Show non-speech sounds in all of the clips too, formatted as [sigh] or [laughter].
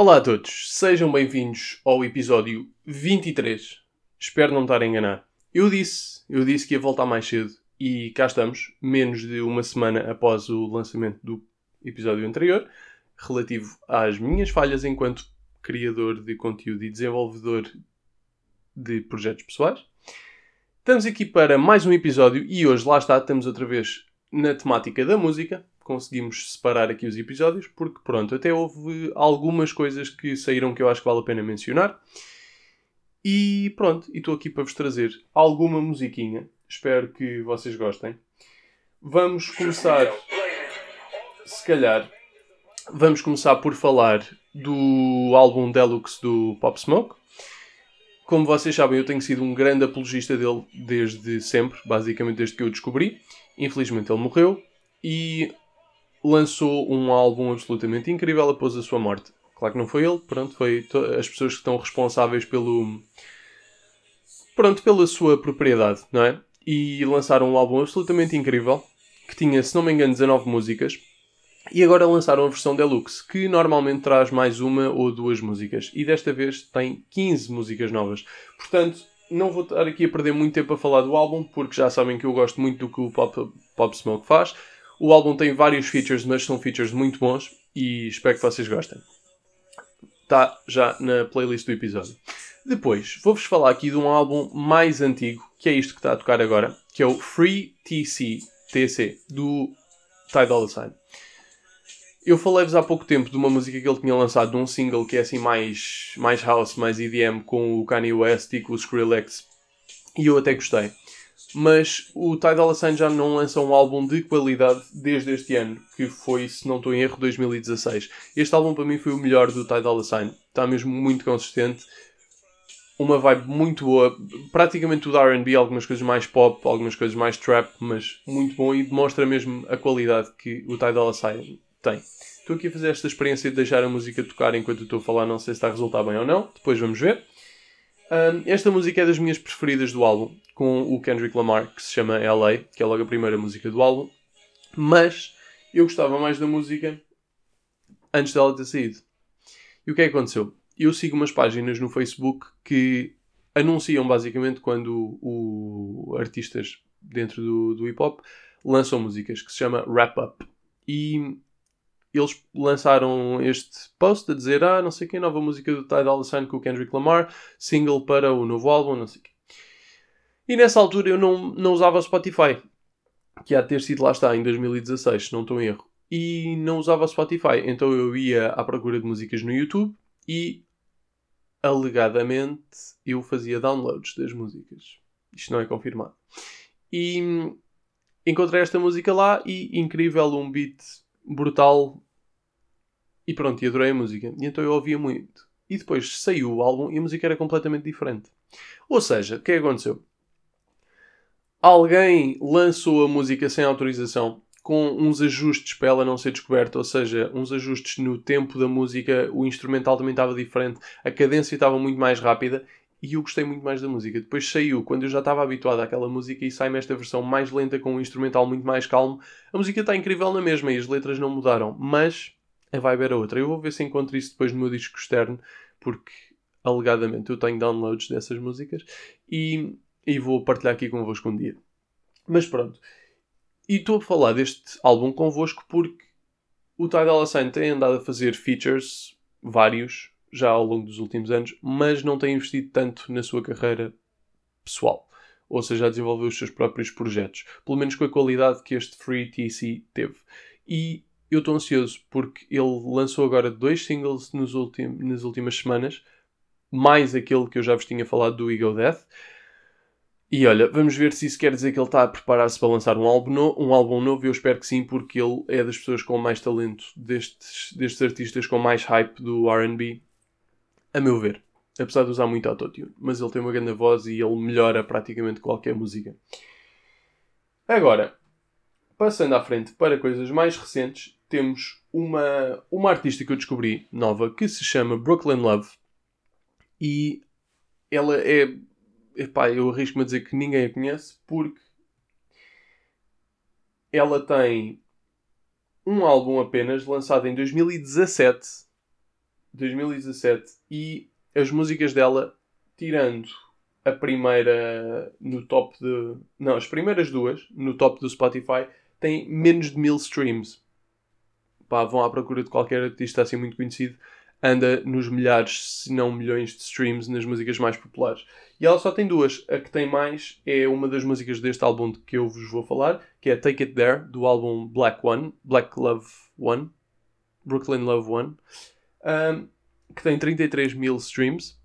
Olá a todos, sejam bem-vindos ao episódio 23. Espero não estar a enganar. Eu disse, eu disse que ia voltar mais cedo e cá estamos, menos de uma semana após o lançamento do episódio anterior, relativo às minhas falhas enquanto criador de conteúdo e desenvolvedor de projetos pessoais. Estamos aqui para mais um episódio e hoje, lá está, estamos outra vez na temática da música. Conseguimos separar aqui os episódios porque, pronto, até houve algumas coisas que saíram que eu acho que vale a pena mencionar. E pronto, e estou aqui para vos trazer alguma musiquinha. Espero que vocês gostem. Vamos começar, se calhar, vamos começar por falar do álbum Deluxe do Pop Smoke. Como vocês sabem, eu tenho sido um grande apologista dele desde sempre, basicamente desde que eu o descobri. Infelizmente ele morreu e lançou um álbum absolutamente incrível após a sua morte. Claro que não foi ele, pronto, foi as pessoas que estão responsáveis pelo. Pronto, pela sua propriedade, não é? E lançaram um álbum absolutamente incrível, que tinha, se não me engano, 19 músicas. E agora lançaram a versão deluxe, que normalmente traz mais uma ou duas músicas. E desta vez tem 15 músicas novas. Portanto, não vou estar aqui a perder muito tempo a falar do álbum, porque já sabem que eu gosto muito do que o Pop, Pop Smoke faz. O álbum tem vários features, mas são features muito bons e espero que vocês gostem. Está já na playlist do episódio. Depois, vou-vos falar aqui de um álbum mais antigo, que é isto que está a tocar agora, que é o Free TC, TC, do Ty Dolla Sign. Eu falei-vos há pouco tempo de uma música que ele tinha lançado, de um single que é assim mais, mais house, mais EDM, com o Kanye West e com o Skrillex. E eu até gostei. Mas o Ty Dolla Sign já não lança um álbum de qualidade desde este ano, que foi, se não estou em erro, 2016. Este álbum para mim foi o melhor do Ty Dolla Sign. Está mesmo muito consistente. Uma vibe muito boa, praticamente tudo R&B, algumas coisas mais pop, algumas coisas mais trap, mas muito bom e demonstra mesmo a qualidade que o Ty Dolla Sign tem. Estou aqui a fazer esta experiência de deixar a música tocar enquanto estou a falar, não sei se está a resultar bem ou não, depois vamos ver. Um, esta música é das minhas preferidas do álbum, com o Kendrick Lamar, que se chama LA, que é logo a primeira música do álbum, mas eu gostava mais da música antes dela ter saído. E o que é que aconteceu? Eu sigo umas páginas no Facebook que anunciam basicamente quando o, o artistas dentro do, do hip hop lançam músicas, que se chama Wrap Up. E eles lançaram este post a dizer ah, não sei que, nova música do Ty Dolla Sign com o Kendrick Lamar, single para o novo álbum, não sei quê. E nessa altura eu não, não usava Spotify, que há de ter sido lá está, em 2016, se não estou em erro. E não usava Spotify, então eu ia à procura de músicas no YouTube e alegadamente eu fazia downloads das músicas. Isto não é confirmado. E encontrei esta música lá e incrível, um beat brutal. E pronto, e adorei a música. E então eu ouvia muito. E depois saiu o álbum e a música era completamente diferente. Ou seja, o que é que aconteceu? Alguém lançou a música sem autorização, com uns ajustes para ela não ser descoberta, ou seja, uns ajustes no tempo da música, o instrumental também estava diferente, a cadência estava muito mais rápida e eu gostei muito mais da música. Depois saiu, quando eu já estava habituado àquela música, e sai-me esta versão mais lenta com um instrumental muito mais calmo. A música está incrível na mesma e as letras não mudaram, mas a vibe era outra. Eu vou ver se encontro isso depois no meu disco externo, porque alegadamente eu tenho downloads dessas músicas e, e vou partilhar aqui convosco um dia. Mas pronto. E estou a falar deste álbum convosco porque o Ty Dolla Sign tem andado a fazer features, vários, já ao longo dos últimos anos, mas não tem investido tanto na sua carreira pessoal. Ou seja, a desenvolver os seus próprios projetos. Pelo menos com a qualidade que este Free TC teve. E eu estou ansioso porque ele lançou agora dois singles nos ultim nas últimas semanas, mais aquele que eu já vos tinha falado do Ego Death. E olha, vamos ver se isso quer dizer que ele está a preparar-se para lançar um álbum, no, um álbum novo. Eu espero que sim, porque ele é das pessoas com mais talento, destes, destes artistas com mais hype do RB a meu ver. Apesar de usar muito autotune. Mas ele tem uma grande voz e ele melhora praticamente qualquer música. Agora, passando à frente para coisas mais recentes, temos uma, uma artista que eu descobri nova que se chama Brooklyn Love. E ela é. Epá, eu arrisco-me a dizer que ninguém a conhece porque ela tem um álbum apenas lançado em 2017 2017 e as músicas dela, tirando a primeira no top de. Não, as primeiras duas no top do Spotify têm menos de mil streams. Pá, vão à procura de qualquer artista assim muito conhecido. Anda nos milhares, se não milhões de streams nas músicas mais populares. E ela só tem duas. A que tem mais é uma das músicas deste álbum de que eu vos vou falar, que é Take It There, do álbum Black One, Black Love One, Brooklyn Love One, um, que tem 33 mil streams.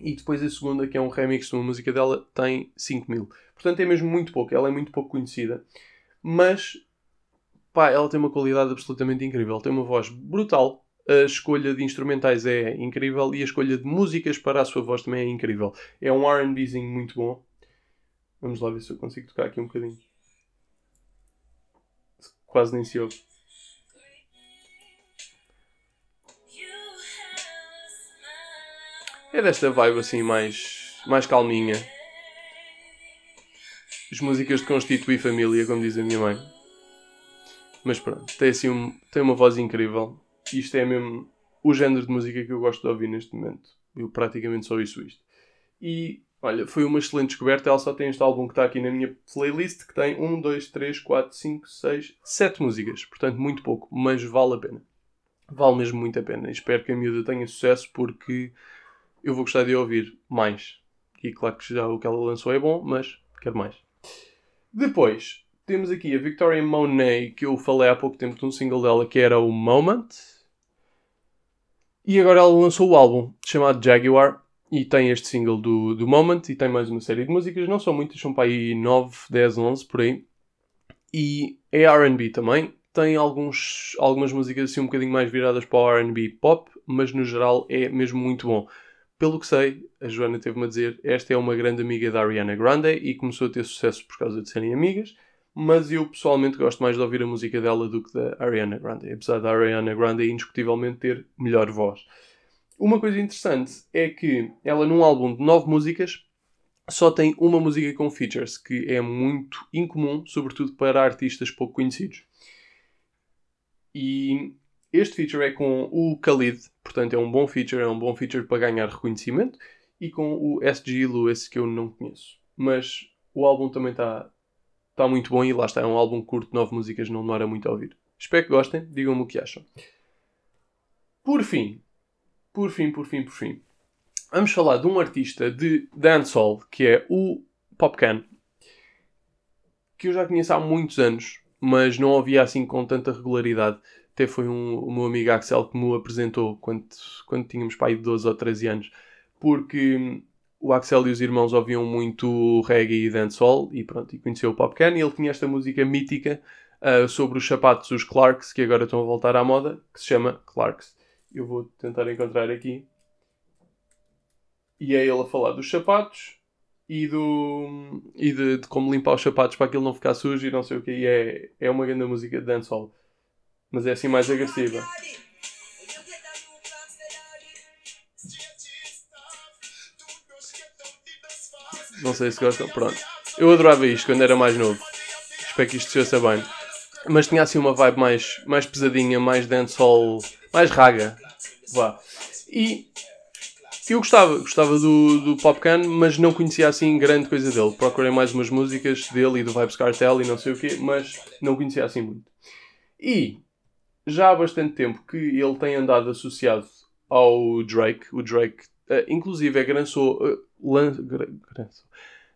E depois a segunda, que é um remix de uma música dela, tem 5 mil. Portanto é mesmo muito pouco, ela é muito pouco conhecida. Mas, pá, ela tem uma qualidade absolutamente incrível. Tem uma voz brutal. A escolha de instrumentais é incrível e a escolha de músicas para a sua voz também é incrível. É um RBzinho muito bom. Vamos lá ver se eu consigo tocar aqui um bocadinho. Quase nem se ouve. É desta vibe assim mais, mais calminha. As músicas de Constituir Família, como diz a minha mãe. Mas pronto, tem assim um, tem uma voz incrível. Isto é mesmo o género de música que eu gosto de ouvir neste momento. Eu praticamente só ouço isto. E olha, foi uma excelente descoberta. Ela só tem este álbum que está aqui na minha playlist, que tem 1, 2, 3, 4, 5, 6, 7 músicas. Portanto, muito pouco, mas vale a pena. Vale mesmo muito a pena. Espero que a miúda tenha sucesso porque eu vou gostar de ouvir mais. E claro que já o que ela lançou é bom, mas quero mais. Depois, temos aqui a Victoria Monet, que eu falei há pouco tempo de um single dela que era o Moment. E agora ela lançou o álbum chamado Jaguar e tem este single do, do Moment e tem mais uma série de músicas. Não são muitas, são para aí 9, 10, 11 por aí. E é RB também. Tem alguns, algumas músicas assim um bocadinho mais viradas para o RB pop, mas no geral é mesmo muito bom. Pelo que sei, a Joana teve-me a dizer, esta é uma grande amiga da Ariana Grande e começou a ter sucesso por causa de serem amigas, mas eu pessoalmente gosto mais de ouvir a música dela do que da Ariana Grande, apesar da Ariana Grande indiscutivelmente ter melhor voz. Uma coisa interessante é que ela num álbum de nove músicas só tem uma música com features, que é muito incomum, sobretudo para artistas pouco conhecidos. E este feature é com o Khalid, portanto é um bom feature, é um bom feature para ganhar reconhecimento, e com o SG Lewis, que eu não conheço. Mas o álbum também está tá muito bom e lá está, é um álbum curto, nove músicas, não demora muito a ouvir. Espero que gostem, digam-me o que acham. Por fim, por fim, por fim, por fim, vamos falar de um artista de dancehall que é o Popcan, que eu já conheço há muitos anos, mas não ouvia assim com tanta regularidade. Até foi um, o meu amigo Axel que me apresentou quando, quando tínhamos pai de 12 ou 13 anos. Porque o Axel e os irmãos ouviam muito reggae e dancehall e pronto, e conheceu o Popcan e ele tinha esta música mítica uh, sobre os sapatos, os Clarks, que agora estão a voltar à moda, que se chama Clarks. Eu vou tentar encontrar aqui. E é ele a falar dos sapatos e, do, e de, de como limpar os sapatos para aquilo não ficar sujo e não sei o que. E é, é uma grande música de dancehall mas é assim mais agressiva. Não sei se gostam, pronto. Eu adorava isto quando era mais novo. Espero que isto se ouça bem. Mas tinha assim uma vibe mais, mais pesadinha, mais dancehall, mais raga. Vá. E eu gostava, gostava do, do Popcan, mas não conhecia assim grande coisa dele. Procurei mais umas músicas dele e do Vibes Cartel e não sei o quê, mas não conhecia assim muito. E já há bastante tempo que ele tem andado associado ao Drake. O Drake, uh, inclusive, é, grançou, uh, lan, gra,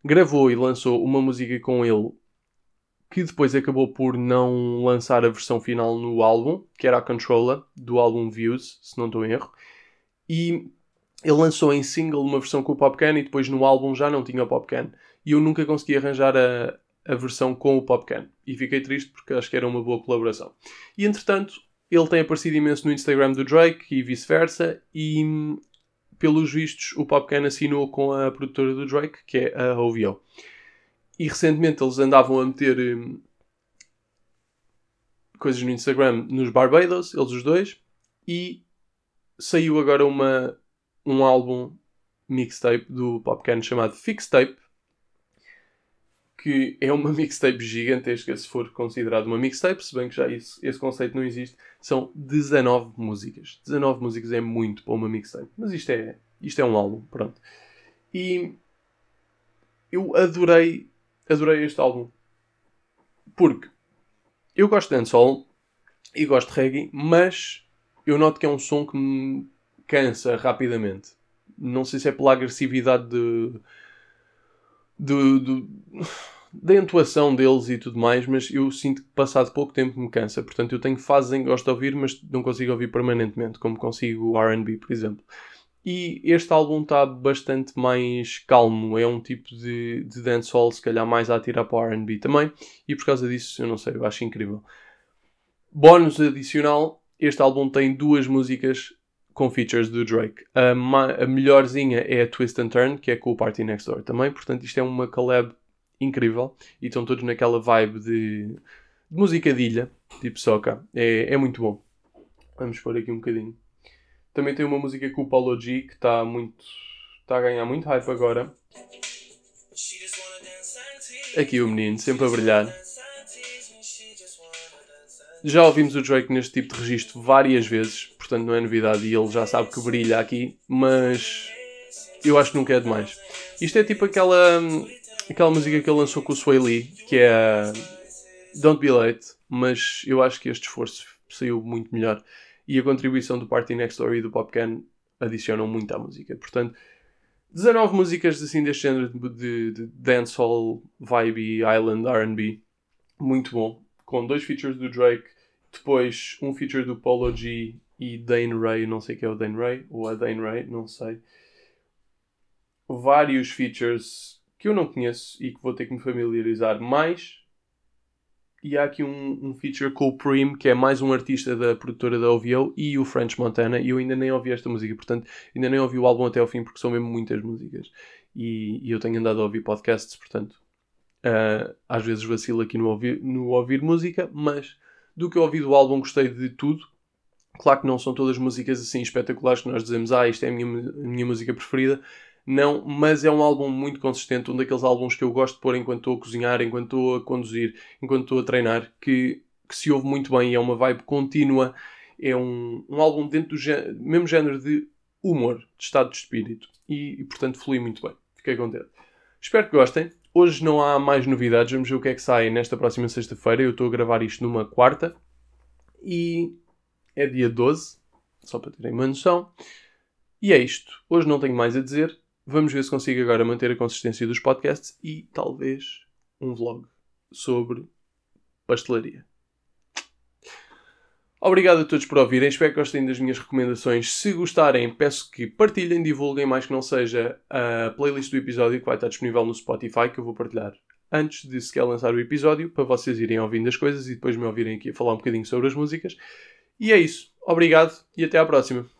gravou e lançou uma música com ele que depois acabou por não lançar a versão final no álbum, que era a Controller, do álbum Views, se não estou em erro. E ele lançou em single uma versão com o Popcan e depois no álbum já não tinha o Popcan. E eu nunca consegui arranjar a, a versão com o Popcan. E fiquei triste porque acho que era uma boa colaboração. E entretanto, ele tem aparecido imenso no Instagram do Drake e vice-versa. E pelos vistos, o Popcan assinou com a produtora do Drake, que é a OVO. E recentemente eles andavam a meter hum, coisas no Instagram nos Barbados, eles os dois. E saiu agora uma, um álbum mixtape do Popcan chamado Fixtape que é uma [laughs] mixtape gigantesca, se for considerado uma mixtape, se bem que já isso, esse conceito não existe. São 19 músicas. 19 músicas é muito para uma mixtape. Mas isto é, isto é um álbum, pronto. E eu adorei, adorei este álbum. Porque eu gosto de dancehall e gosto de reggae, mas eu noto que é um som que me cansa rapidamente. Não sei se é pela agressividade de, de, de, da entoação deles e tudo mais, mas eu sinto que passado pouco tempo me cansa. Portanto, eu tenho fases em que gosto de ouvir, mas não consigo ouvir permanentemente, como consigo o RB, por exemplo. E este álbum está bastante mais calmo, é um tipo de, de dancehall, se calhar mais a atirar para o RB também, e por causa disso, eu não sei, eu acho incrível. Bónus adicional: este álbum tem duas músicas com features do Drake. A, a melhorzinha é a Twist and Turn, que é com o Party Next Door também, portanto, isto é uma collab incrível e estão todos naquela vibe de, de música de ilha, tipo soca. É, é muito bom. Vamos pôr aqui um bocadinho. Também tem uma música com o Paulo G que está muito. está a ganhar muito hype agora. Aqui o menino, sempre a brilhar. Já ouvimos o Drake neste tipo de registro várias vezes, portanto não é novidade e ele já sabe que brilha aqui, mas eu acho que nunca é demais. Isto é tipo aquela, aquela música que ele lançou com o Sway Lee, que é Don't Be Late, mas eu acho que este esforço saiu muito melhor e a contribuição do Party Next Door e do Popcan adicionam muito à música. Portanto, 19 músicas assim deste género de, de dancehall, vibe, island, R&B, muito bom com dois features do Drake, depois um feature do Polo G e Dane Ray, não sei quem é o Dane Ray, ou a Dane Ray, não sei. Vários features que eu não conheço e que vou ter que me familiarizar mais. E há aqui um, um feature com o Prim, que é mais um artista da produtora da OVO, e o French Montana, e eu ainda nem ouvi esta música, portanto, ainda nem ouvi o álbum até ao fim, porque são mesmo muitas músicas. E, e eu tenho andado a ouvir podcasts, portanto, Uh, às vezes vacilo aqui no ouvir, no ouvir música, mas do que eu ouvi do álbum gostei de tudo. Claro que não são todas músicas assim espetaculares que nós dizemos, ah, isto é a minha, a minha música preferida. Não, mas é um álbum muito consistente, um daqueles álbuns que eu gosto de pôr enquanto estou a cozinhar, enquanto estou a conduzir, enquanto estou a treinar, que, que se ouve muito bem e é uma vibe contínua. É um, um álbum dentro do gé mesmo género de humor, de estado de espírito. E, e portanto flui muito bem. Fiquei contente. Espero que gostem. Hoje não há mais novidades, vamos ver o que é que sai nesta próxima sexta-feira. Eu estou a gravar isto numa quarta e é dia 12, só para terem uma noção. E é isto. Hoje não tenho mais a dizer. Vamos ver se consigo agora manter a consistência dos podcasts e talvez um vlog sobre pastelaria. Obrigado a todos por ouvirem, espero que gostem das minhas recomendações. Se gostarem, peço que partilhem, divulguem, mais que não seja a playlist do episódio que vai estar disponível no Spotify, que eu vou partilhar antes de sequer lançar o episódio, para vocês irem ouvindo as coisas e depois me ouvirem aqui a falar um bocadinho sobre as músicas. E é isso. Obrigado e até à próxima.